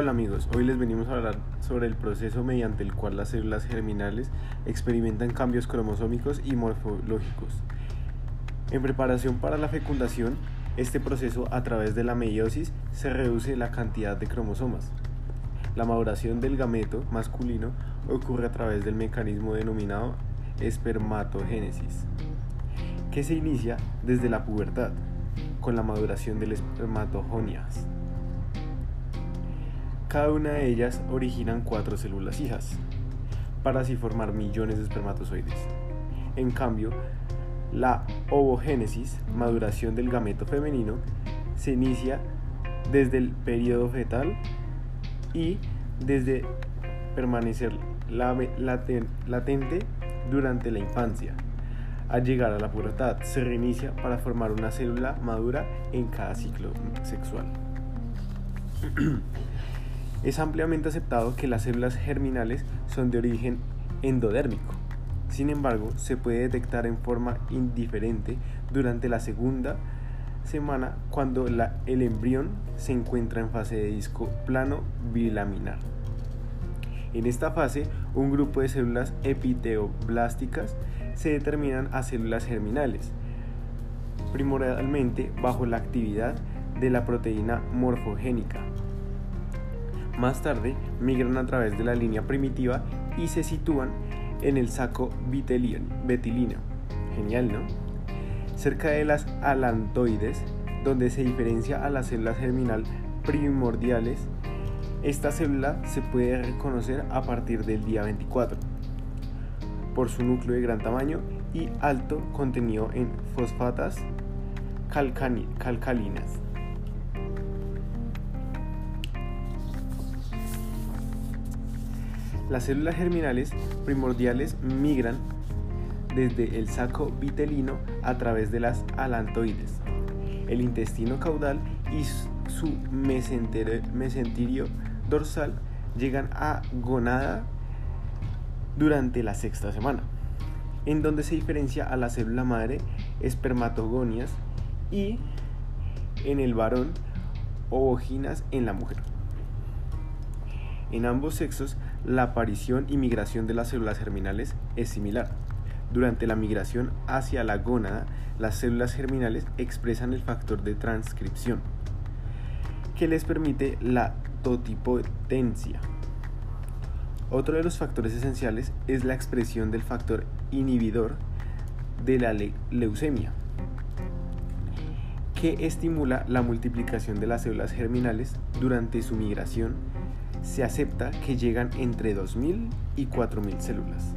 Hola amigos, hoy les venimos a hablar sobre el proceso mediante el cual las células germinales experimentan cambios cromosómicos y morfológicos. En preparación para la fecundación, este proceso a través de la meiosis se reduce la cantidad de cromosomas. La maduración del gameto masculino ocurre a través del mecanismo denominado espermatogénesis, que se inicia desde la pubertad, con la maduración del espermatogonias. Cada una de ellas originan cuatro células hijas, para así formar millones de espermatozoides. En cambio, la ovogénesis, maduración del gameto femenino, se inicia desde el periodo fetal y desde permanecer latente durante la infancia. Al llegar a la pubertad, se reinicia para formar una célula madura en cada ciclo sexual. Es ampliamente aceptado que las células germinales son de origen endodérmico. Sin embargo, se puede detectar en forma indiferente durante la segunda semana cuando el embrión se encuentra en fase de disco plano bilaminar. En esta fase, un grupo de células epiteoblásticas se determinan a células germinales, primordialmente bajo la actividad de la proteína morfogénica, más tarde migran a través de la línea primitiva y se sitúan en el saco betilino. Genial, ¿no? Cerca de las alantoides, donde se diferencia a las células germinal primordiales, esta célula se puede reconocer a partir del día 24 por su núcleo de gran tamaño y alto contenido en fosfatas calcalinas. Las células germinales primordiales migran desde el saco vitelino a través de las alantoides, el intestino caudal y su mesenterio dorsal llegan a gonada durante la sexta semana, en donde se diferencia a la célula madre espermatogonias y en el varón ovoginas en la mujer. En ambos sexos, la aparición y migración de las células germinales es similar. Durante la migración hacia la gónada, las células germinales expresan el factor de transcripción, que les permite la totipotencia. Otro de los factores esenciales es la expresión del factor inhibidor de la leucemia, que estimula la multiplicación de las células germinales durante su migración se acepta que llegan entre 2.000 y 4.000 células.